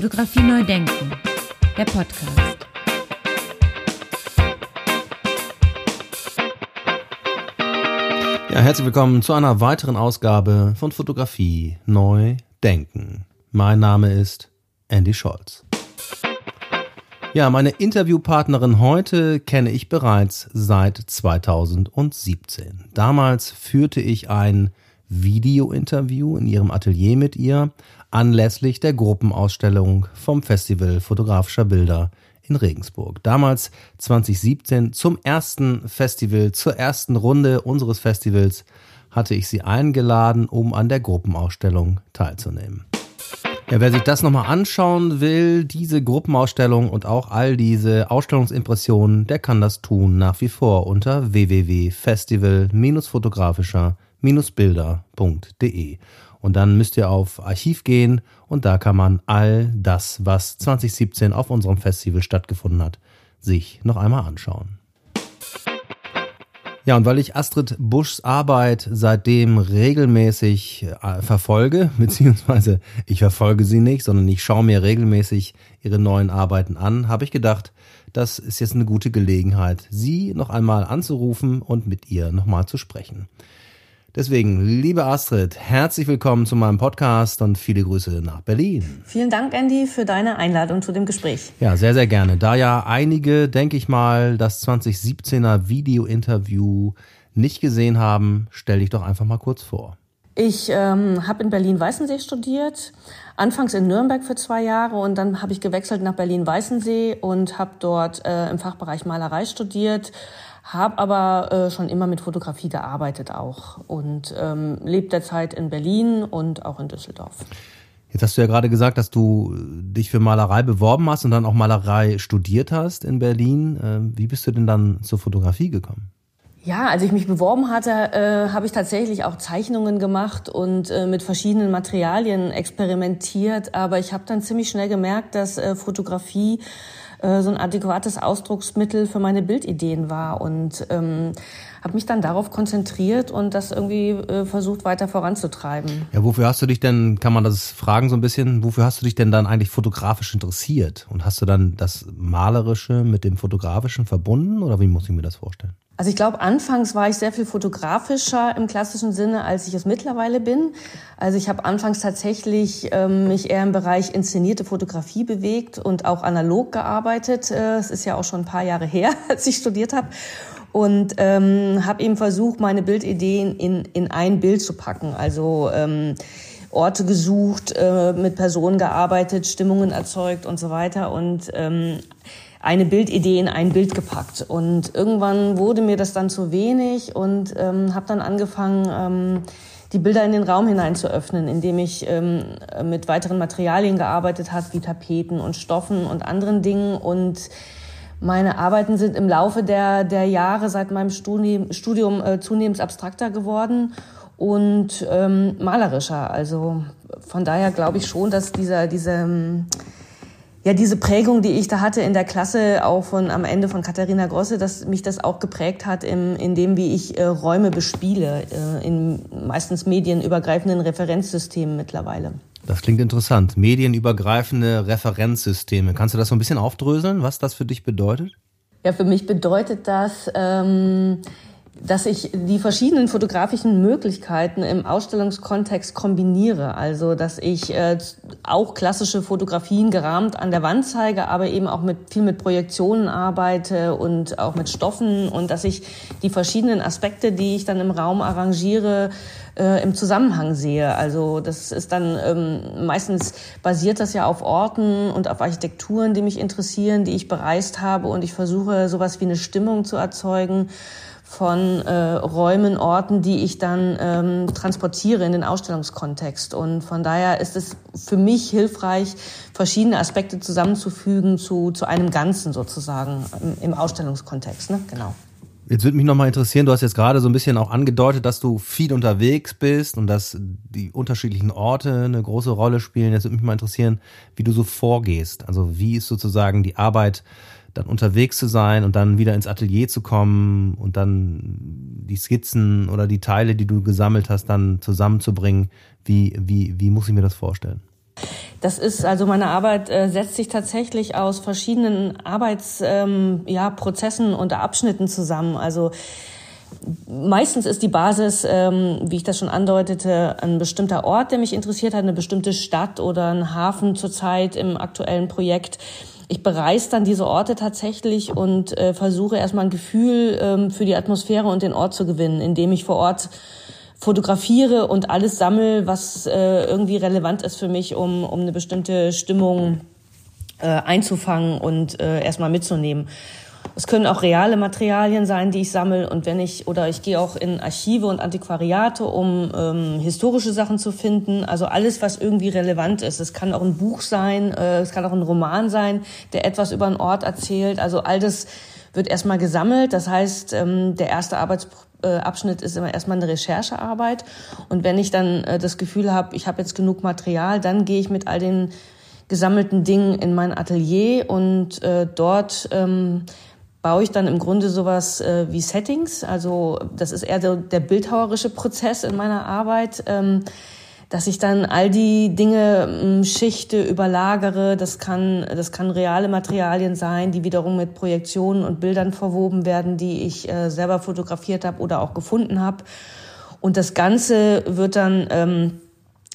Fotografie neu denken, der Podcast. Ja, herzlich willkommen zu einer weiteren Ausgabe von Fotografie neu denken. Mein Name ist Andy Scholz. Ja, meine Interviewpartnerin heute kenne ich bereits seit 2017. Damals führte ich ein Video-Interview in ihrem Atelier mit ihr anlässlich der Gruppenausstellung vom Festival fotografischer Bilder in Regensburg. Damals 2017 zum ersten Festival, zur ersten Runde unseres Festivals hatte ich sie eingeladen, um an der Gruppenausstellung teilzunehmen. Ja, wer sich das nochmal anschauen will, diese Gruppenausstellung und auch all diese Ausstellungsimpressionen, der kann das tun nach wie vor unter www.festival-fotografischer-bilder.de. Und dann müsst ihr auf Archiv gehen und da kann man all das, was 2017 auf unserem Festival stattgefunden hat, sich noch einmal anschauen. Ja, und weil ich Astrid Buschs Arbeit seitdem regelmäßig äh, verfolge, beziehungsweise ich verfolge sie nicht, sondern ich schaue mir regelmäßig ihre neuen Arbeiten an, habe ich gedacht, das ist jetzt eine gute Gelegenheit, sie noch einmal anzurufen und mit ihr nochmal zu sprechen. Deswegen, liebe Astrid, herzlich willkommen zu meinem Podcast und viele Grüße nach Berlin. Vielen Dank, Andy, für deine Einladung zu dem Gespräch. Ja, sehr, sehr gerne. Da ja einige, denke ich mal, das 2017er Video-Interview nicht gesehen haben, stell dich doch einfach mal kurz vor. Ich ähm, habe in Berlin-Weißensee studiert, anfangs in Nürnberg für zwei Jahre und dann habe ich gewechselt nach Berlin-Weißensee und habe dort äh, im Fachbereich Malerei studiert, habe aber äh, schon immer mit Fotografie gearbeitet auch und ähm, lebe derzeit in Berlin und auch in Düsseldorf. Jetzt hast du ja gerade gesagt, dass du dich für Malerei beworben hast und dann auch Malerei studiert hast in Berlin. Ähm, wie bist du denn dann zur Fotografie gekommen? Ja, als ich mich beworben hatte, äh, habe ich tatsächlich auch Zeichnungen gemacht und äh, mit verschiedenen Materialien experimentiert. Aber ich habe dann ziemlich schnell gemerkt, dass äh, Fotografie äh, so ein adäquates Ausdrucksmittel für meine Bildideen war und ähm, habe mich dann darauf konzentriert und das irgendwie äh, versucht weiter voranzutreiben. Ja, wofür hast du dich denn, kann man das fragen so ein bisschen, wofür hast du dich denn dann eigentlich fotografisch interessiert? Und hast du dann das Malerische mit dem Fotografischen verbunden oder wie muss ich mir das vorstellen? Also ich glaube, anfangs war ich sehr viel fotografischer im klassischen Sinne, als ich es mittlerweile bin. Also ich habe anfangs tatsächlich ähm, mich eher im Bereich inszenierte Fotografie bewegt und auch analog gearbeitet. Äh, es ist ja auch schon ein paar Jahre her, als ich studiert habe. Und ähm, habe eben versucht, meine Bildideen in, in ein Bild zu packen. Also ähm, Orte gesucht, äh, mit Personen gearbeitet, Stimmungen erzeugt und so weiter. Und ähm, eine Bildidee in ein Bild gepackt. Und irgendwann wurde mir das dann zu wenig und ähm, habe dann angefangen, ähm, die Bilder in den Raum hinein zu öffnen, indem ich ähm, mit weiteren Materialien gearbeitet habe, wie Tapeten und Stoffen und anderen Dingen. Und meine Arbeiten sind im Laufe der, der Jahre seit meinem Studium, Studium äh, zunehmend abstrakter geworden und ähm, malerischer. Also von daher glaube ich schon, dass dieser, dieser ähm, ja, diese Prägung, die ich da hatte in der Klasse, auch von am Ende von Katharina Grosse, dass mich das auch geprägt hat, im, in dem, wie ich äh, Räume bespiele, äh, in meistens medienübergreifenden Referenzsystemen mittlerweile. Das klingt interessant. Medienübergreifende Referenzsysteme. Kannst du das so ein bisschen aufdröseln, was das für dich bedeutet? Ja, für mich bedeutet das, ähm, dass ich die verschiedenen fotografischen Möglichkeiten im Ausstellungskontext kombiniere. Also, dass ich äh, auch klassische Fotografien gerahmt an der Wand zeige, aber eben auch mit, viel mit Projektionen arbeite und auch mit Stoffen und dass ich die verschiedenen Aspekte, die ich dann im Raum arrangiere, äh, im Zusammenhang sehe. Also das ist dann ähm, meistens basiert das ja auf Orten und auf Architekturen, die mich interessieren, die ich bereist habe und ich versuche sowas wie eine Stimmung zu erzeugen von äh, Räumen, Orten, die ich dann ähm, transportiere in den Ausstellungskontext. Und von daher ist es für mich hilfreich, verschiedene Aspekte zusammenzufügen zu, zu einem Ganzen sozusagen im, im Ausstellungskontext. Ne? Genau. Jetzt würde mich nochmal interessieren, du hast jetzt gerade so ein bisschen auch angedeutet, dass du viel unterwegs bist und dass die unterschiedlichen Orte eine große Rolle spielen. Jetzt würde mich mal interessieren, wie du so vorgehst. Also wie ist sozusagen die Arbeit dann unterwegs zu sein und dann wieder ins Atelier zu kommen und dann die Skizzen oder die Teile, die du gesammelt hast, dann zusammenzubringen. Wie, wie, wie muss ich mir das vorstellen? Das ist also meine Arbeit äh, setzt sich tatsächlich aus verschiedenen Arbeitsprozessen ähm, ja, und Abschnitten zusammen. Also Meistens ist die Basis, ähm, wie ich das schon andeutete, ein bestimmter Ort, der mich interessiert hat, eine bestimmte Stadt oder ein Hafen zurzeit im aktuellen Projekt. Ich bereise dann diese Orte tatsächlich und äh, versuche erstmal ein Gefühl ähm, für die Atmosphäre und den Ort zu gewinnen, indem ich vor Ort fotografiere und alles sammle, was äh, irgendwie relevant ist für mich, um, um eine bestimmte Stimmung äh, einzufangen und äh, erstmal mitzunehmen. Es können auch reale Materialien sein, die ich sammle. Und wenn ich, oder ich gehe auch in Archive und Antiquariate, um ähm, historische Sachen zu finden. Also alles, was irgendwie relevant ist. Es kann auch ein Buch sein, äh, es kann auch ein Roman sein, der etwas über einen Ort erzählt. Also all das wird erstmal gesammelt. Das heißt, ähm, der erste Arbeitsabschnitt ist immer erstmal eine Recherchearbeit. Und wenn ich dann äh, das Gefühl habe, ich habe jetzt genug Material, dann gehe ich mit all den gesammelten Dingen in mein Atelier und äh, dort ähm, baue ich dann im Grunde sowas äh, wie Settings. Also das ist eher so der bildhauerische Prozess in meiner Arbeit, ähm, dass ich dann all die Dinge ähm, schichte, überlagere. Das kann, das kann reale Materialien sein, die wiederum mit Projektionen und Bildern verwoben werden, die ich äh, selber fotografiert habe oder auch gefunden habe. Und das Ganze wird dann ähm,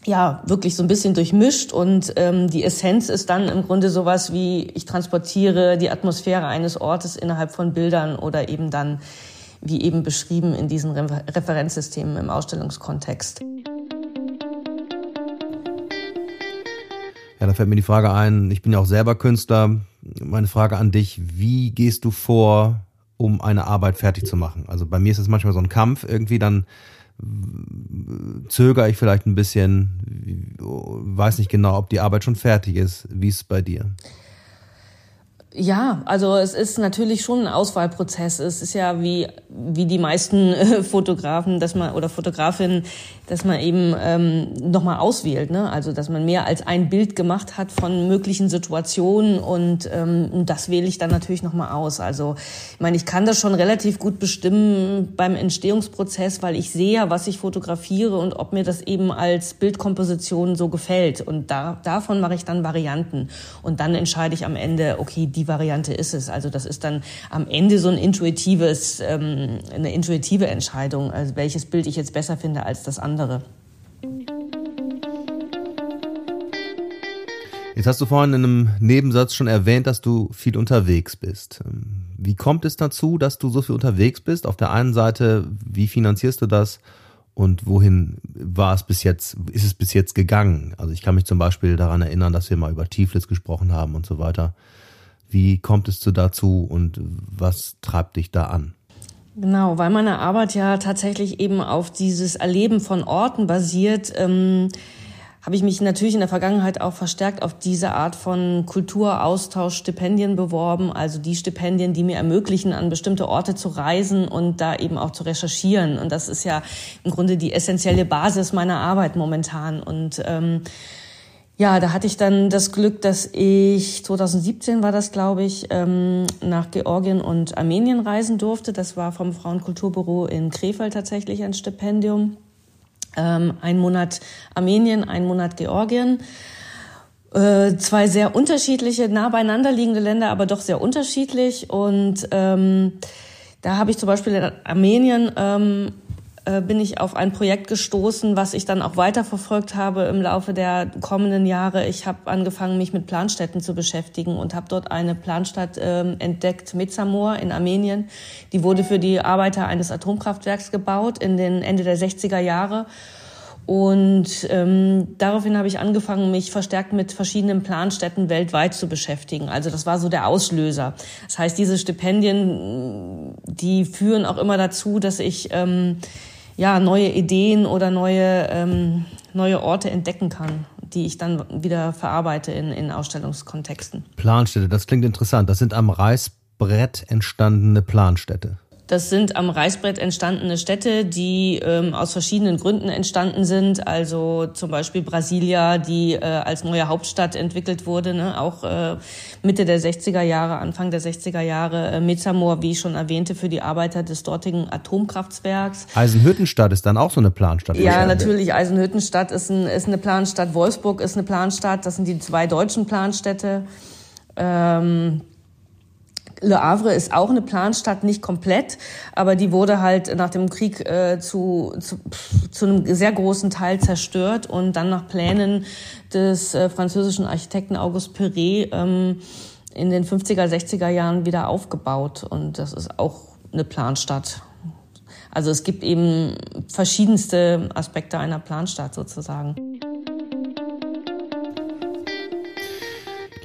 ja wirklich so ein bisschen durchmischt und ähm, die Essenz ist dann im Grunde sowas wie ich transportiere die Atmosphäre eines Ortes innerhalb von Bildern oder eben dann wie eben beschrieben in diesen Re Referenzsystemen im Ausstellungskontext. Ja, da fällt mir die Frage ein, ich bin ja auch selber Künstler. Meine Frage an dich, wie gehst du vor, um eine Arbeit fertig zu machen? Also bei mir ist es manchmal so ein Kampf, irgendwie dann zögere ich vielleicht ein bisschen, weiß nicht genau, ob die Arbeit schon fertig ist. Wie ist es bei dir? Ja, also es ist natürlich schon ein Auswahlprozess. Es ist ja wie wie die meisten äh, Fotografen, dass man oder Fotografinnen, dass man eben ähm, nochmal auswählt. Ne? Also dass man mehr als ein Bild gemacht hat von möglichen Situationen und ähm, das wähle ich dann natürlich nochmal aus. Also ich meine, ich kann das schon relativ gut bestimmen beim Entstehungsprozess, weil ich sehe, was ich fotografiere und ob mir das eben als Bildkomposition so gefällt. Und da, davon mache ich dann Varianten und dann entscheide ich am Ende, okay, die Variante ist es. Also das ist dann am Ende so ein intuitives, ähm, eine intuitive Entscheidung, also welches Bild ich jetzt besser finde als das andere. Jetzt hast du vorhin in einem Nebensatz schon erwähnt, dass du viel unterwegs bist. Wie kommt es dazu, dass du so viel unterwegs bist? Auf der einen Seite, wie finanzierst du das? Und wohin war es bis jetzt, ist es bis jetzt gegangen? Also ich kann mich zum Beispiel daran erinnern, dass wir mal über Tiflis gesprochen haben und so weiter. Wie kommt es zu dazu und was treibt dich da an? Genau, weil meine Arbeit ja tatsächlich eben auf dieses Erleben von Orten basiert, ähm, habe ich mich natürlich in der Vergangenheit auch verstärkt auf diese Art von Kulturaustauschstipendien beworben, also die Stipendien, die mir ermöglichen, an bestimmte Orte zu reisen und da eben auch zu recherchieren. Und das ist ja im Grunde die essentielle Basis meiner Arbeit momentan. Und ähm, ja, da hatte ich dann das Glück, dass ich 2017 war das, glaube ich, ähm, nach Georgien und Armenien reisen durfte. Das war vom Frauenkulturbüro in Krefeld tatsächlich ein Stipendium. Ähm, ein Monat Armenien, ein Monat Georgien. Äh, zwei sehr unterschiedliche, nah beieinander liegende Länder, aber doch sehr unterschiedlich. Und ähm, da habe ich zum Beispiel in Armenien ähm, äh, bin ich auf ein Projekt gestoßen, was ich dann auch weiterverfolgt habe im Laufe der kommenden Jahre. Ich habe angefangen, mich mit Planstädten zu beschäftigen und habe dort eine Planstadt äh, entdeckt, Metsamor in Armenien. Die wurde für die Arbeiter eines Atomkraftwerks gebaut in den Ende der 60er Jahre. Und ähm, daraufhin habe ich angefangen, mich verstärkt mit verschiedenen Planstädten weltweit zu beschäftigen. Also das war so der Auslöser. Das heißt, diese Stipendien, die führen auch immer dazu, dass ich ähm, ja, neue Ideen oder neue, ähm, neue Orte entdecken kann, die ich dann wieder verarbeite in, in Ausstellungskontexten. Planstädte, das klingt interessant. Das sind am Reißbrett entstandene Planstädte. Das sind am Reißbrett entstandene Städte, die ähm, aus verschiedenen Gründen entstanden sind. Also zum Beispiel Brasilia, die äh, als neue Hauptstadt entwickelt wurde, ne? auch äh, Mitte der 60er Jahre, Anfang der 60er Jahre. Äh, Mezamor, wie ich schon erwähnte, für die Arbeiter des dortigen Atomkraftwerks. Eisenhüttenstadt ist dann auch so eine Planstadt. Ja, natürlich. Eisenhüttenstadt ist, ein, ist eine Planstadt. Wolfsburg ist eine Planstadt. Das sind die zwei deutschen Planstädte. Ähm, Le Havre ist auch eine Planstadt, nicht komplett, aber die wurde halt nach dem Krieg äh, zu, zu, zu einem sehr großen Teil zerstört und dann nach Plänen des äh, französischen Architekten Auguste Perret ähm, in den 50er, 60er Jahren wieder aufgebaut. Und das ist auch eine Planstadt. Also es gibt eben verschiedenste Aspekte einer Planstadt sozusagen.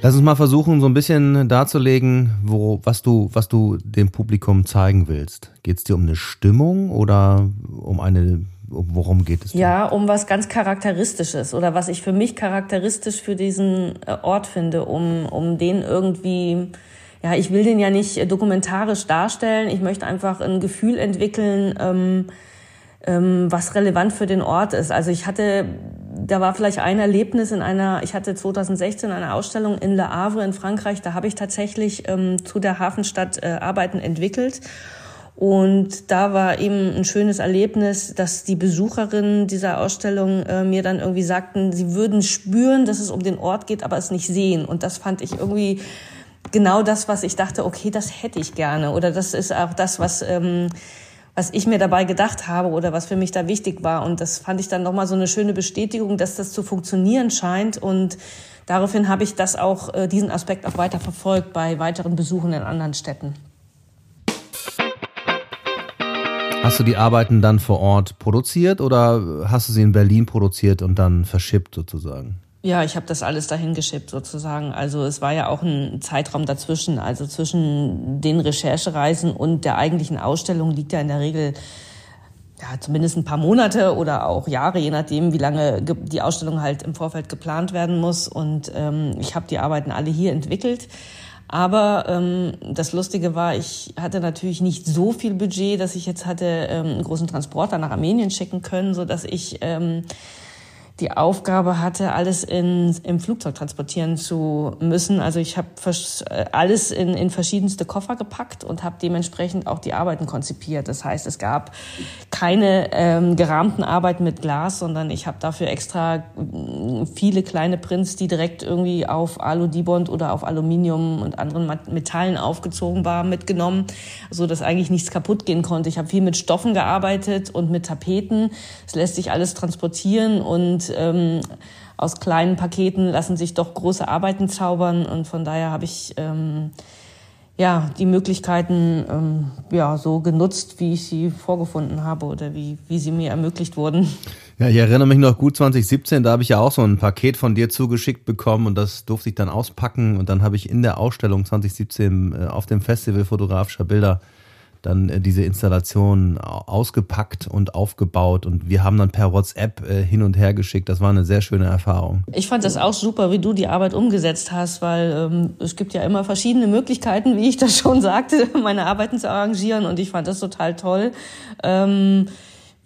Lass uns mal versuchen, so ein bisschen darzulegen, wo, was du, was du dem Publikum zeigen willst. Geht es dir um eine Stimmung oder um eine, worum geht es dir? Ja, um was ganz Charakteristisches oder was ich für mich charakteristisch für diesen äh, Ort finde, um, um den irgendwie, ja, ich will den ja nicht dokumentarisch darstellen. Ich möchte einfach ein Gefühl entwickeln, ähm, ähm, was relevant für den Ort ist. Also ich hatte da war vielleicht ein Erlebnis in einer, ich hatte 2016 eine Ausstellung in Le Havre in Frankreich, da habe ich tatsächlich ähm, zu der Hafenstadt äh, Arbeiten entwickelt. Und da war eben ein schönes Erlebnis, dass die Besucherinnen dieser Ausstellung äh, mir dann irgendwie sagten, sie würden spüren, dass es um den Ort geht, aber es nicht sehen. Und das fand ich irgendwie genau das, was ich dachte, okay, das hätte ich gerne. Oder das ist auch das, was... Ähm, was ich mir dabei gedacht habe oder was für mich da wichtig war. Und das fand ich dann nochmal so eine schöne Bestätigung, dass das zu funktionieren scheint. Und daraufhin habe ich das auch, äh, diesen Aspekt auch weiter verfolgt bei weiteren Besuchen in anderen Städten. Hast du die Arbeiten dann vor Ort produziert oder hast du sie in Berlin produziert und dann verschippt sozusagen? Ja, ich habe das alles dahin geschippt sozusagen. Also es war ja auch ein Zeitraum dazwischen. Also zwischen den Recherchereisen und der eigentlichen Ausstellung liegt ja in der Regel ja, zumindest ein paar Monate oder auch Jahre, je nachdem, wie lange die Ausstellung halt im Vorfeld geplant werden muss. Und ähm, ich habe die Arbeiten alle hier entwickelt. Aber ähm, das Lustige war, ich hatte natürlich nicht so viel Budget, dass ich jetzt hatte ähm, einen großen Transporter nach Armenien schicken können, so dass ich ähm, die Aufgabe hatte, alles in, im Flugzeug transportieren zu müssen. Also ich habe äh, alles in, in verschiedenste Koffer gepackt und habe dementsprechend auch die Arbeiten konzipiert. Das heißt, es gab keine ähm, gerahmten Arbeiten mit Glas, sondern ich habe dafür extra mm, viele kleine Prints, die direkt irgendwie auf Alu-Dibond oder auf Aluminium und anderen Metallen aufgezogen waren, mitgenommen, so dass eigentlich nichts kaputt gehen konnte. Ich habe viel mit Stoffen gearbeitet und mit Tapeten. Es lässt sich alles transportieren und ähm, aus kleinen Paketen lassen sich doch große Arbeiten zaubern und von daher habe ich ähm, ja die Möglichkeiten ähm, ja so genutzt, wie ich sie vorgefunden habe oder wie, wie sie mir ermöglicht wurden. Ja, ich erinnere mich noch gut 2017, da habe ich ja auch so ein Paket von dir zugeschickt bekommen und das durfte ich dann auspacken und dann habe ich in der Ausstellung 2017 äh, auf dem Festival fotografischer Bilder dann äh, diese Installation ausgepackt und aufgebaut und wir haben dann per WhatsApp äh, hin und her geschickt. Das war eine sehr schöne Erfahrung. Ich fand das auch super, wie du die Arbeit umgesetzt hast, weil ähm, es gibt ja immer verschiedene Möglichkeiten, wie ich das schon sagte, meine Arbeiten zu arrangieren und ich fand das total toll. Ähm,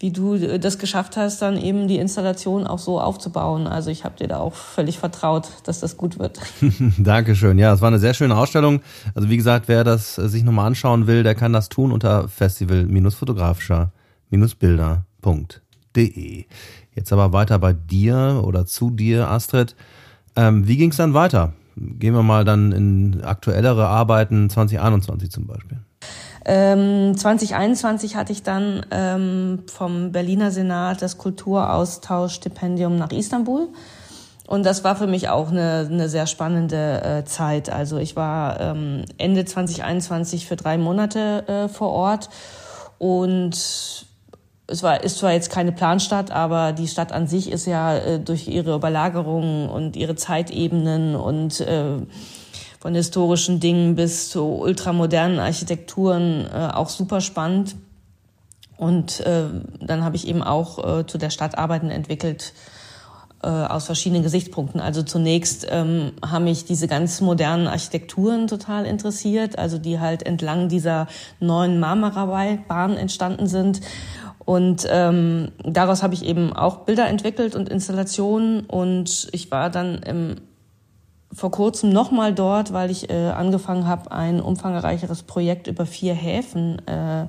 wie du äh, das geschafft hast, dann eben die Installation auch so aufzubauen. Also ich habe dir da auch völlig vertraut, dass das gut wird. Dankeschön. Ja, es war eine sehr schöne Ausstellung. Also wie gesagt, wer das äh, sich nochmal anschauen will, der kann das tun unter festival-fotografischer-bilder.de. Jetzt aber weiter bei dir oder zu dir, Astrid. Ähm, wie ging es dann weiter? Gehen wir mal dann in aktuellere Arbeiten 2021 zum Beispiel. Ähm, 2021 hatte ich dann ähm, vom Berliner Senat das Kulturaustauschstipendium nach Istanbul. Und das war für mich auch eine, eine sehr spannende äh, Zeit. Also ich war ähm, Ende 2021 für drei Monate äh, vor Ort und es war, ist zwar jetzt keine Planstadt, aber die Stadt an sich ist ja äh, durch ihre Überlagerungen und ihre Zeitebenen und äh, von historischen Dingen bis zu ultramodernen Architekturen äh, auch super spannend. Und äh, dann habe ich eben auch äh, zu der Stadt Arbeiten entwickelt, äh, aus verschiedenen Gesichtspunkten. Also zunächst ähm, haben mich diese ganz modernen Architekturen total interessiert, also die halt entlang dieser neuen Marmara-Bahn entstanden sind. Und ähm, daraus habe ich eben auch Bilder entwickelt und Installationen. Und ich war dann im, vor kurzem nochmal dort, weil ich äh, angefangen habe, ein umfangreicheres Projekt über vier Häfen äh,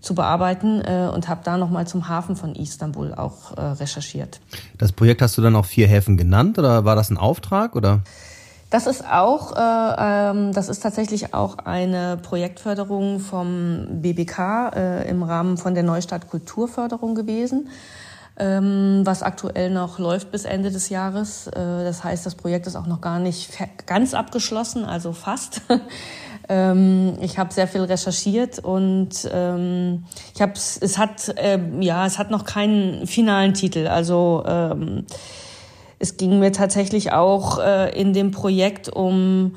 zu bearbeiten äh, und habe da nochmal zum Hafen von Istanbul auch äh, recherchiert. Das Projekt hast du dann auch vier Häfen genannt oder war das ein Auftrag oder? Das ist auch, äh, ähm, das ist tatsächlich auch eine Projektförderung vom BBK äh, im Rahmen von der Neustadt Kulturförderung gewesen, was aktuell noch läuft bis Ende des Jahres. Äh, das heißt, das Projekt ist auch noch gar nicht ganz abgeschlossen, also fast. Ähm, ich habe sehr viel recherchiert und ähm, ich habe es hat äh, ja es hat noch keinen finalen Titel. Also ähm, es ging mir tatsächlich auch äh, in dem Projekt um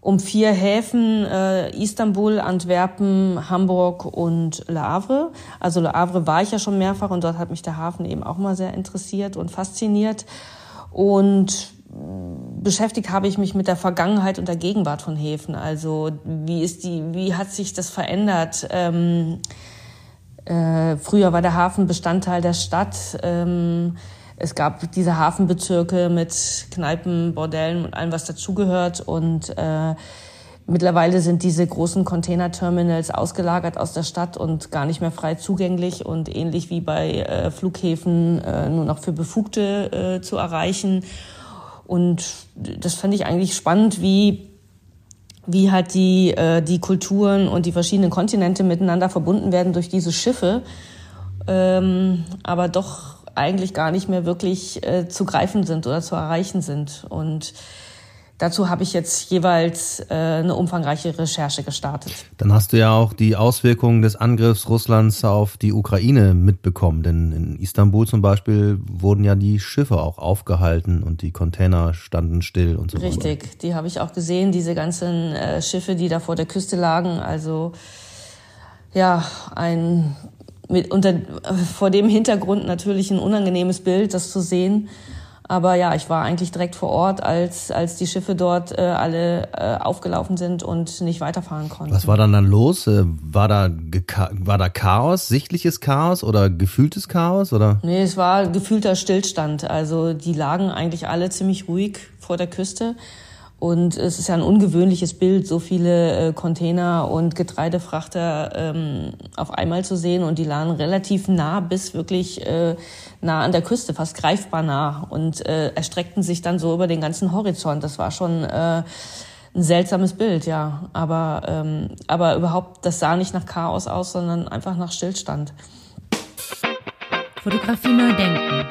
um vier Häfen äh, Istanbul, Antwerpen, Hamburg und Le Havre. Also Le Havre war ich ja schon mehrfach und dort hat mich der Hafen eben auch mal sehr interessiert und fasziniert. Und beschäftigt habe ich mich mit der Vergangenheit und der Gegenwart von Häfen. Also wie ist die, wie hat sich das verändert? Ähm, äh, früher war der Hafen Bestandteil der Stadt. Ähm, es gab diese Hafenbezirke mit Kneipen, Bordellen und allem, was dazugehört. Und äh, mittlerweile sind diese großen Containerterminals ausgelagert aus der Stadt und gar nicht mehr frei zugänglich und ähnlich wie bei äh, Flughäfen äh, nur noch für Befugte äh, zu erreichen. Und das fand ich eigentlich spannend, wie wie halt die, äh, die Kulturen und die verschiedenen Kontinente miteinander verbunden werden durch diese Schiffe, ähm, aber doch eigentlich gar nicht mehr wirklich äh, zu greifen sind oder zu erreichen sind. Und Dazu habe ich jetzt jeweils äh, eine umfangreiche Recherche gestartet. Dann hast du ja auch die Auswirkungen des Angriffs Russlands auf die Ukraine mitbekommen. Denn in Istanbul zum Beispiel wurden ja die Schiffe auch aufgehalten und die Container standen still und so weiter. Richtig, die habe ich auch gesehen, diese ganzen äh, Schiffe, die da vor der Küste lagen. Also ja, ein mit unter vor dem Hintergrund natürlich ein unangenehmes Bild, das zu sehen. Aber ja, ich war eigentlich direkt vor Ort, als, als die Schiffe dort äh, alle äh, aufgelaufen sind und nicht weiterfahren konnten. Was war dann dann los? Äh, war da, war da Chaos, sichtliches Chaos oder gefühltes Chaos? Oder? Nee, es war gefühlter Stillstand. Also die lagen eigentlich alle ziemlich ruhig vor der Küste. Und es ist ja ein ungewöhnliches Bild, so viele äh, Container und Getreidefrachter ähm, auf einmal zu sehen. Und die lagen relativ nah bis wirklich äh, nah an der Küste, fast greifbar nah. Und äh, erstreckten sich dann so über den ganzen Horizont. Das war schon äh, ein seltsames Bild, ja. Aber, ähm, aber überhaupt, das sah nicht nach Chaos aus, sondern einfach nach Stillstand. Fotografie neu denken.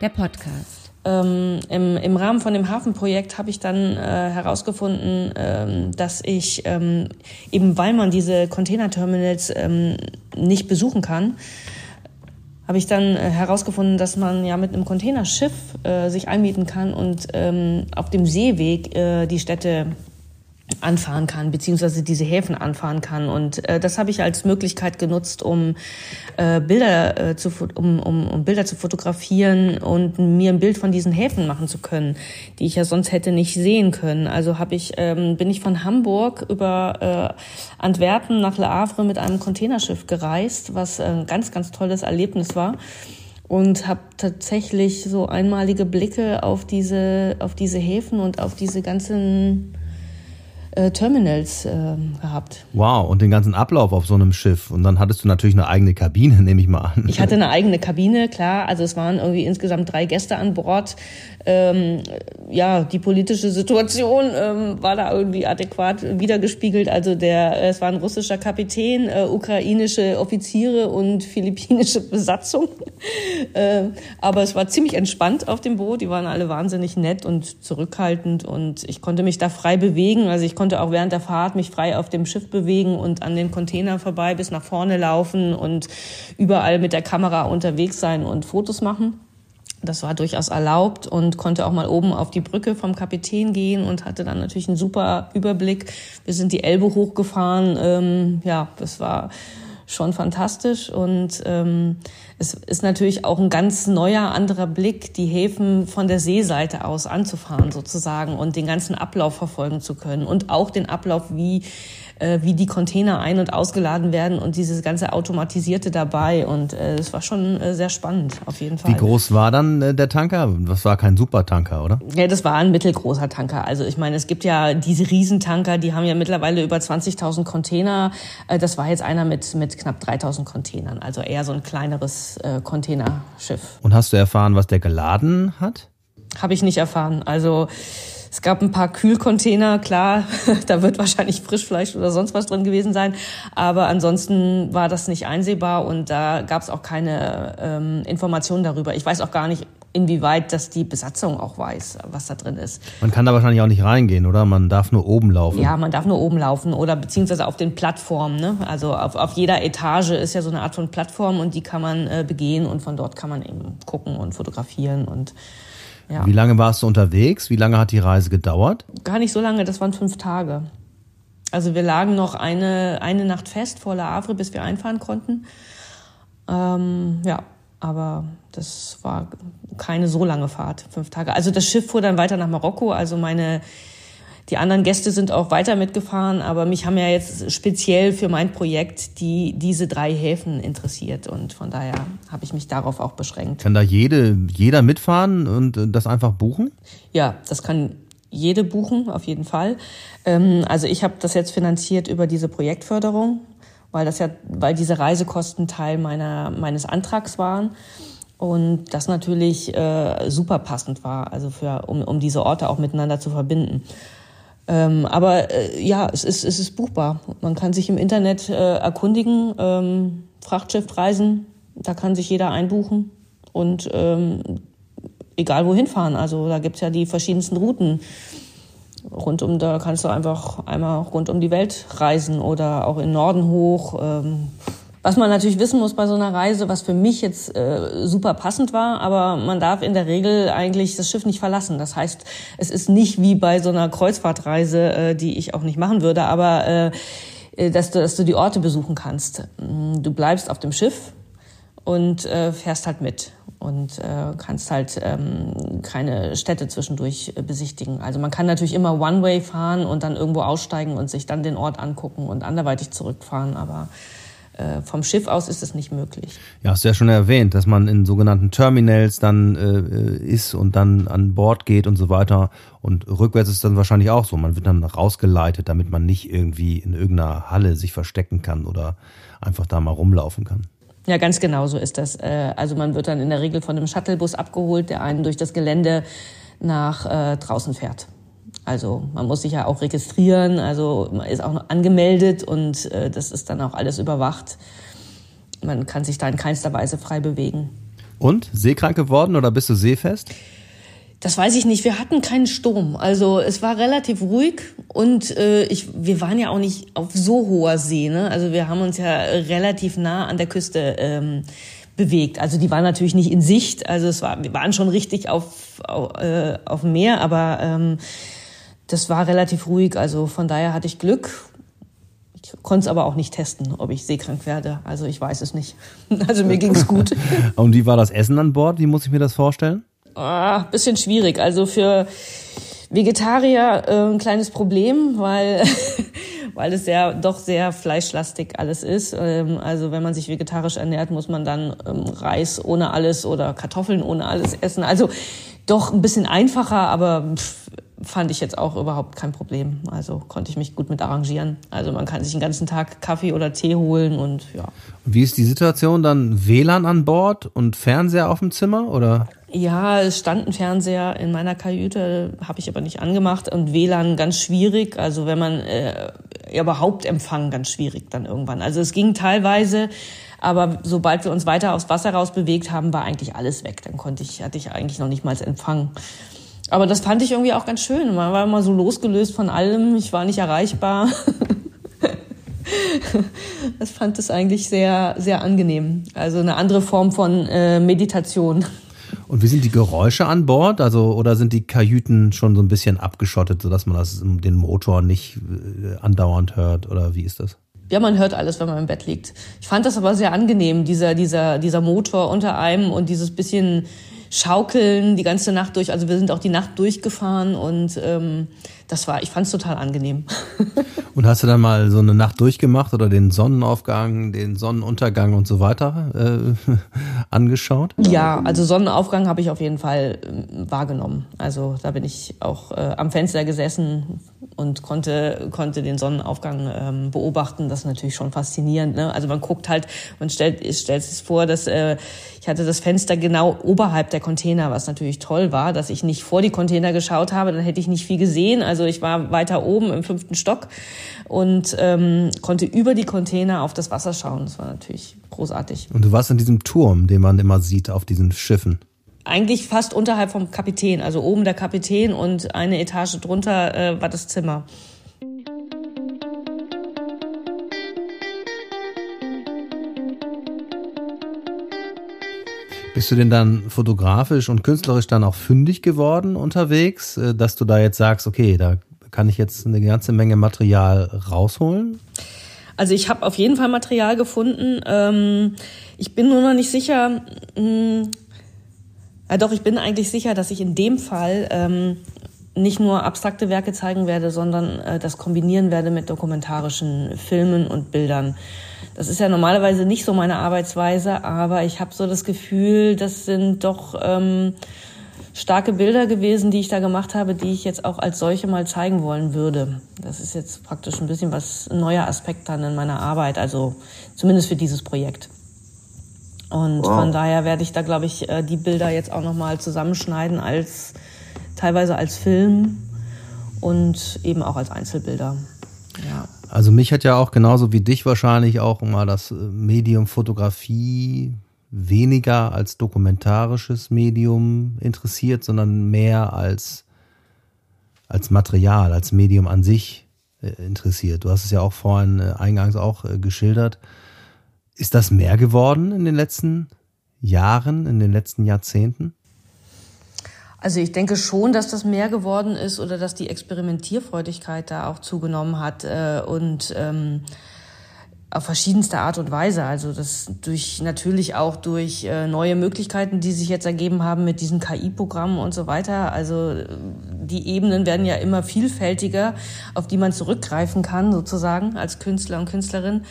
Der Podcast. Ähm, im, Im Rahmen von dem Hafenprojekt habe ich dann äh, herausgefunden, ähm, dass ich ähm, eben, weil man diese Containerterminals ähm, nicht besuchen kann, habe ich dann äh, herausgefunden, dass man ja mit einem Containerschiff äh, sich einmieten kann und ähm, auf dem Seeweg äh, die Städte anfahren kann, beziehungsweise diese Häfen anfahren kann. Und äh, das habe ich als Möglichkeit genutzt, um äh, Bilder äh, zu um, um, um Bilder zu fotografieren und mir ein Bild von diesen Häfen machen zu können, die ich ja sonst hätte nicht sehen können. Also habe ich ähm, bin ich von Hamburg über äh, Antwerpen nach Le Havre mit einem Containerschiff gereist, was ein ganz ganz tolles Erlebnis war und habe tatsächlich so einmalige Blicke auf diese auf diese Häfen und auf diese ganzen äh, Terminals äh, gehabt. Wow, und den ganzen Ablauf auf so einem Schiff. Und dann hattest du natürlich eine eigene Kabine, nehme ich mal an. Ich hatte eine eigene Kabine, klar. Also es waren irgendwie insgesamt drei Gäste an Bord. Ähm, ja, die politische Situation ähm, war da irgendwie adäquat wiedergespiegelt. Also der, es war ein russischer Kapitän, äh, ukrainische Offiziere und philippinische Besatzung. äh, aber es war ziemlich entspannt auf dem Boot. Die waren alle wahnsinnig nett und zurückhaltend und ich konnte mich da frei bewegen. Also ich konnte auch während der Fahrt mich frei auf dem Schiff bewegen und an den Container vorbei bis nach vorne laufen und überall mit der Kamera unterwegs sein und Fotos machen. Das war durchaus erlaubt und konnte auch mal oben auf die Brücke vom Kapitän gehen und hatte dann natürlich einen super Überblick. Wir sind die Elbe hochgefahren. Ähm, ja, das war schon fantastisch. Und ähm, es ist natürlich auch ein ganz neuer, anderer Blick, die Häfen von der Seeseite aus anzufahren sozusagen und den ganzen Ablauf verfolgen zu können und auch den Ablauf, wie äh, wie die Container ein- und ausgeladen werden und dieses ganze Automatisierte dabei. Und äh, es war schon äh, sehr spannend, auf jeden Fall. Wie groß war dann äh, der Tanker? Das war kein Supertanker, oder? Ja, das war ein mittelgroßer Tanker. Also ich meine, es gibt ja diese Riesentanker, die haben ja mittlerweile über 20.000 Container. Äh, das war jetzt einer mit, mit knapp 3.000 Containern, also eher so ein kleineres äh, Containerschiff. Und hast du erfahren, was der geladen hat? Habe ich nicht erfahren. Also es gab ein paar Kühlcontainer, klar, da wird wahrscheinlich Frischfleisch oder sonst was drin gewesen sein. Aber ansonsten war das nicht einsehbar und da gab es auch keine ähm, Informationen darüber. Ich weiß auch gar nicht, inwieweit das die Besatzung auch weiß, was da drin ist. Man kann da wahrscheinlich auch nicht reingehen, oder? Man darf nur oben laufen. Ja, man darf nur oben laufen oder beziehungsweise auf den Plattformen. Ne? Also auf, auf jeder Etage ist ja so eine Art von Plattform und die kann man äh, begehen und von dort kann man eben gucken und fotografieren und ja. Wie lange warst du unterwegs? Wie lange hat die Reise gedauert? Gar nicht so lange, das waren fünf Tage. Also wir lagen noch eine, eine Nacht fest vor La Havre, bis wir einfahren konnten. Ähm, ja, aber das war keine so lange Fahrt, fünf Tage. Also das Schiff fuhr dann weiter nach Marokko. Also meine die anderen Gäste sind auch weiter mitgefahren, aber mich haben ja jetzt speziell für mein Projekt die, diese drei Häfen interessiert und von daher habe ich mich darauf auch beschränkt. Kann da jede, jeder mitfahren und das einfach buchen? Ja, das kann jede buchen, auf jeden Fall. Ähm, also ich habe das jetzt finanziert über diese Projektförderung, weil das ja, weil diese Reisekosten Teil meiner, meines Antrags waren und das natürlich äh, super passend war, also für, um, um diese Orte auch miteinander zu verbinden. Ähm, aber äh, ja, es ist, es ist buchbar. Man kann sich im Internet äh, erkundigen, ähm, Frachtschiffreisen, da kann sich jeder einbuchen und ähm, egal wohin fahren. Also da gibt's ja die verschiedensten Routen. Rund um, da kannst du einfach einmal rund um die Welt reisen oder auch in Norden hoch. Ähm, was man natürlich wissen muss bei so einer Reise, was für mich jetzt äh, super passend war, aber man darf in der Regel eigentlich das Schiff nicht verlassen. Das heißt, es ist nicht wie bei so einer Kreuzfahrtreise, äh, die ich auch nicht machen würde, aber äh, äh dass, du, dass du die Orte besuchen kannst. Du bleibst auf dem Schiff und äh, fährst halt mit und äh, kannst halt ähm, keine Städte zwischendurch äh, besichtigen. Also man kann natürlich immer One-Way fahren und dann irgendwo aussteigen und sich dann den Ort angucken und anderweitig zurückfahren, aber vom Schiff aus ist es nicht möglich. Ja, hast du ja schon erwähnt, dass man in sogenannten Terminals dann äh, ist und dann an Bord geht und so weiter. Und rückwärts ist dann wahrscheinlich auch so. Man wird dann rausgeleitet, damit man nicht irgendwie in irgendeiner Halle sich verstecken kann oder einfach da mal rumlaufen kann. Ja, ganz genau so ist das. Äh, also man wird dann in der Regel von einem Shuttlebus abgeholt, der einen durch das Gelände nach äh, draußen fährt. Also man muss sich ja auch registrieren, also man ist auch angemeldet und äh, das ist dann auch alles überwacht. Man kann sich da in keinster Weise frei bewegen. Und seekrank geworden oder bist du seefest? Das weiß ich nicht. Wir hatten keinen Sturm. Also es war relativ ruhig und äh, ich, wir waren ja auch nicht auf so hoher See. Ne? Also wir haben uns ja relativ nah an der Küste ähm, bewegt. Also die waren natürlich nicht in Sicht. Also es war, wir waren schon richtig auf, auf, äh, auf dem Meer, aber ähm, das war relativ ruhig, also von daher hatte ich Glück. Ich konnte es aber auch nicht testen, ob ich seekrank werde. Also ich weiß es nicht. Also mir ging es gut. Und wie war das Essen an Bord? Wie muss ich mir das vorstellen? Ah, bisschen schwierig. Also für Vegetarier äh, ein kleines Problem, weil, weil es ja doch sehr fleischlastig alles ist. Ähm, also wenn man sich vegetarisch ernährt, muss man dann ähm, Reis ohne alles oder Kartoffeln ohne alles essen. Also doch ein bisschen einfacher, aber pff, fand ich jetzt auch überhaupt kein Problem. Also konnte ich mich gut mit arrangieren. Also man kann sich den ganzen Tag Kaffee oder Tee holen und ja. Wie ist die Situation dann? WLAN an Bord und Fernseher auf dem Zimmer oder? Ja, es stand ein Fernseher in meiner Kajüte, habe ich aber nicht angemacht und WLAN ganz schwierig. Also wenn man äh, überhaupt Empfang ganz schwierig dann irgendwann. Also es ging teilweise, aber sobald wir uns weiter aufs Wasser raus bewegt haben, war eigentlich alles weg. Dann konnte ich, hatte ich eigentlich noch nicht mal Empfang. Aber das fand ich irgendwie auch ganz schön. Man war immer so losgelöst von allem. Ich war nicht erreichbar. das fand es eigentlich sehr, sehr angenehm. Also eine andere Form von äh, Meditation. Und wie sind die Geräusche an Bord? Also, oder sind die Kajüten schon so ein bisschen abgeschottet, sodass man das, den Motor nicht äh, andauernd hört? Oder wie ist das? ja, man hört alles, wenn man im Bett liegt. Ich fand das aber sehr angenehm, dieser, dieser, dieser Motor unter einem und dieses bisschen Schaukeln die ganze Nacht durch. Also wir sind auch die Nacht durchgefahren und ähm, das war, ich fand es total angenehm. Und hast du dann mal so eine Nacht durchgemacht oder den Sonnenaufgang, den Sonnenuntergang und so weiter äh, angeschaut? Ja, also Sonnenaufgang habe ich auf jeden Fall äh, wahrgenommen. Also da bin ich auch äh, am Fenster gesessen und konnte, konnte den Sonnenaufgang ähm, beobachten. Das ist natürlich schon faszinierend. Ne? Also man guckt halt, man stellt, stellt sich vor, dass äh, ich hatte das Fenster genau oberhalb der Container, was natürlich toll war, dass ich nicht vor die Container geschaut habe, dann hätte ich nicht viel gesehen. Also ich war weiter oben im fünften Stock und ähm, konnte über die Container auf das Wasser schauen. Das war natürlich großartig. Und du warst in diesem Turm, den man immer sieht auf diesen Schiffen. Eigentlich fast unterhalb vom Kapitän, also oben der Kapitän und eine Etage drunter äh, war das Zimmer. Bist du denn dann fotografisch und künstlerisch dann auch fündig geworden unterwegs, äh, dass du da jetzt sagst, okay, da kann ich jetzt eine ganze Menge Material rausholen? Also ich habe auf jeden Fall Material gefunden. Ähm, ich bin nur noch nicht sicher. Hm, ja doch, ich bin eigentlich sicher, dass ich in dem Fall ähm, nicht nur abstrakte Werke zeigen werde, sondern äh, das kombinieren werde mit dokumentarischen Filmen und Bildern. Das ist ja normalerweise nicht so meine Arbeitsweise, aber ich habe so das Gefühl, das sind doch ähm, starke Bilder gewesen, die ich da gemacht habe, die ich jetzt auch als solche mal zeigen wollen würde. Das ist jetzt praktisch ein bisschen was ein neuer Aspekt dann in meiner Arbeit, also zumindest für dieses Projekt. Und wow. von daher werde ich da, glaube ich, äh, die Bilder jetzt auch nochmal zusammenschneiden als teilweise als Film und eben auch als Einzelbilder. Ja. Also mich hat ja auch genauso wie dich wahrscheinlich auch mal das äh, Medium Fotografie weniger als dokumentarisches Medium interessiert, sondern mehr als, als Material, als Medium an sich äh, interessiert. Du hast es ja auch vorhin äh, eingangs auch geschildert. Ist das mehr geworden in den letzten Jahren, in den letzten Jahrzehnten? Also ich denke schon, dass das mehr geworden ist oder dass die Experimentierfreudigkeit da auch zugenommen hat äh, und ähm, auf verschiedenste Art und Weise. Also das durch natürlich auch durch äh, neue Möglichkeiten, die sich jetzt ergeben haben mit diesen KI-Programmen und so weiter. Also die Ebenen werden ja immer vielfältiger, auf die man zurückgreifen kann sozusagen als Künstler und Künstlerin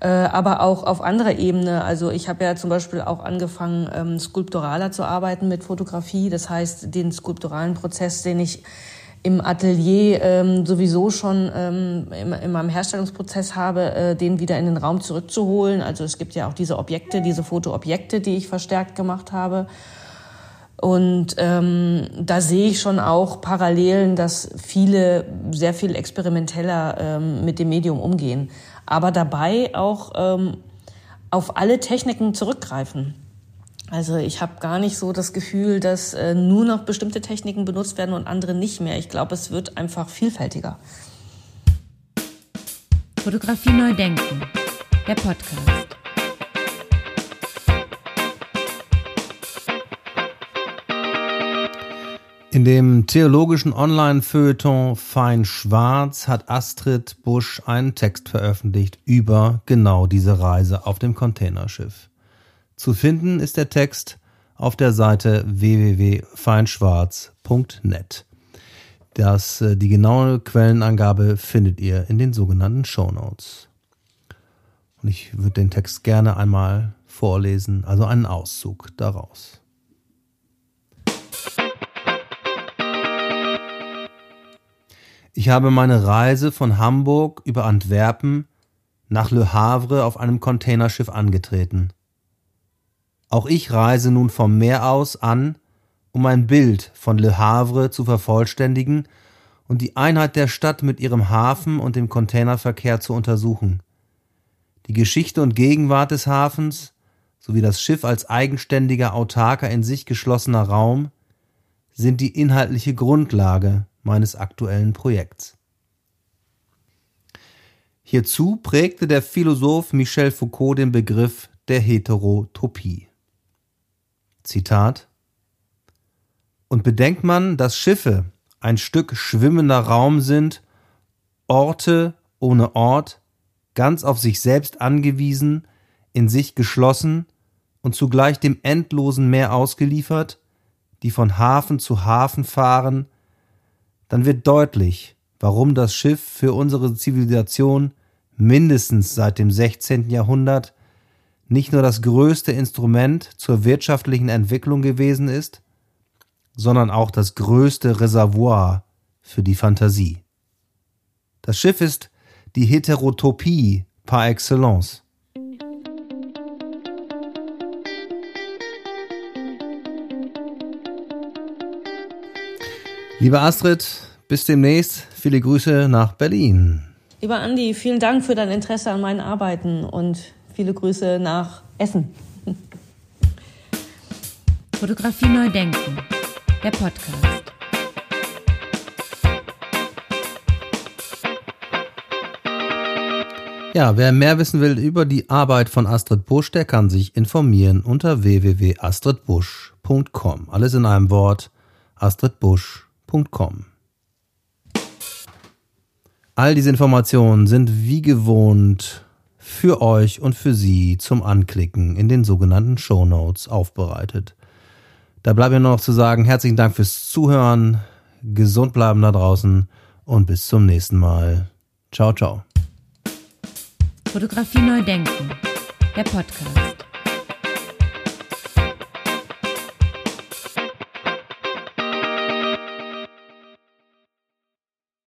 äh, aber auch auf anderer Ebene. Also ich habe ja zum Beispiel auch angefangen, ähm, skulpturaler zu arbeiten mit Fotografie. Das heißt, den skulpturalen Prozess, den ich im Atelier ähm, sowieso schon ähm, in, in meinem Herstellungsprozess habe, äh, den wieder in den Raum zurückzuholen. Also es gibt ja auch diese Objekte, diese Fotoobjekte, die ich verstärkt gemacht habe. Und ähm, da sehe ich schon auch Parallelen, dass viele sehr viel experimenteller ähm, mit dem Medium umgehen aber dabei auch ähm, auf alle Techniken zurückgreifen. Also ich habe gar nicht so das Gefühl, dass äh, nur noch bestimmte Techniken benutzt werden und andere nicht mehr. Ich glaube, es wird einfach vielfältiger. Fotografie neu denken, der Podcast. In dem theologischen Online-Feuilleton Fein Schwarz hat Astrid Busch einen Text veröffentlicht über genau diese Reise auf dem Containerschiff. Zu finden ist der Text auf der Seite www.feinschwarz.net. Das, äh, die genaue Quellenangabe findet ihr in den sogenannten Show Notes. Und ich würde den Text gerne einmal vorlesen, also einen Auszug daraus. Ich habe meine Reise von Hamburg über Antwerpen nach Le Havre auf einem Containerschiff angetreten. Auch ich reise nun vom Meer aus an, um ein Bild von Le Havre zu vervollständigen und die Einheit der Stadt mit ihrem Hafen und dem Containerverkehr zu untersuchen. Die Geschichte und Gegenwart des Hafens sowie das Schiff als eigenständiger, autarker, in sich geschlossener Raum sind die inhaltliche Grundlage meines aktuellen Projekts. Hierzu prägte der Philosoph Michel Foucault den Begriff der Heterotopie. Zitat Und bedenkt man, dass Schiffe ein Stück schwimmender Raum sind, Orte ohne Ort, ganz auf sich selbst angewiesen, in sich geschlossen und zugleich dem endlosen Meer ausgeliefert, die von Hafen zu Hafen fahren, dann wird deutlich, warum das Schiff für unsere Zivilisation mindestens seit dem 16. Jahrhundert nicht nur das größte Instrument zur wirtschaftlichen Entwicklung gewesen ist, sondern auch das größte Reservoir für die Fantasie. Das Schiff ist die Heterotopie par excellence. Liebe Astrid, bis demnächst. Viele Grüße nach Berlin. Lieber Andi, vielen Dank für dein Interesse an meinen Arbeiten und viele Grüße nach Essen. Fotografie neu denken. Der Podcast. Ja, wer mehr wissen will über die Arbeit von Astrid Busch, der kann sich informieren unter www.astridbusch.com. Alles in einem Wort astridbusch.com. All diese Informationen sind wie gewohnt für euch und für Sie zum Anklicken in den sogenannten Show Notes aufbereitet. Da bleibt mir nur noch zu sagen, herzlichen Dank fürs Zuhören, gesund bleiben da draußen und bis zum nächsten Mal. Ciao, ciao. Fotografie neu denken. Der Podcast.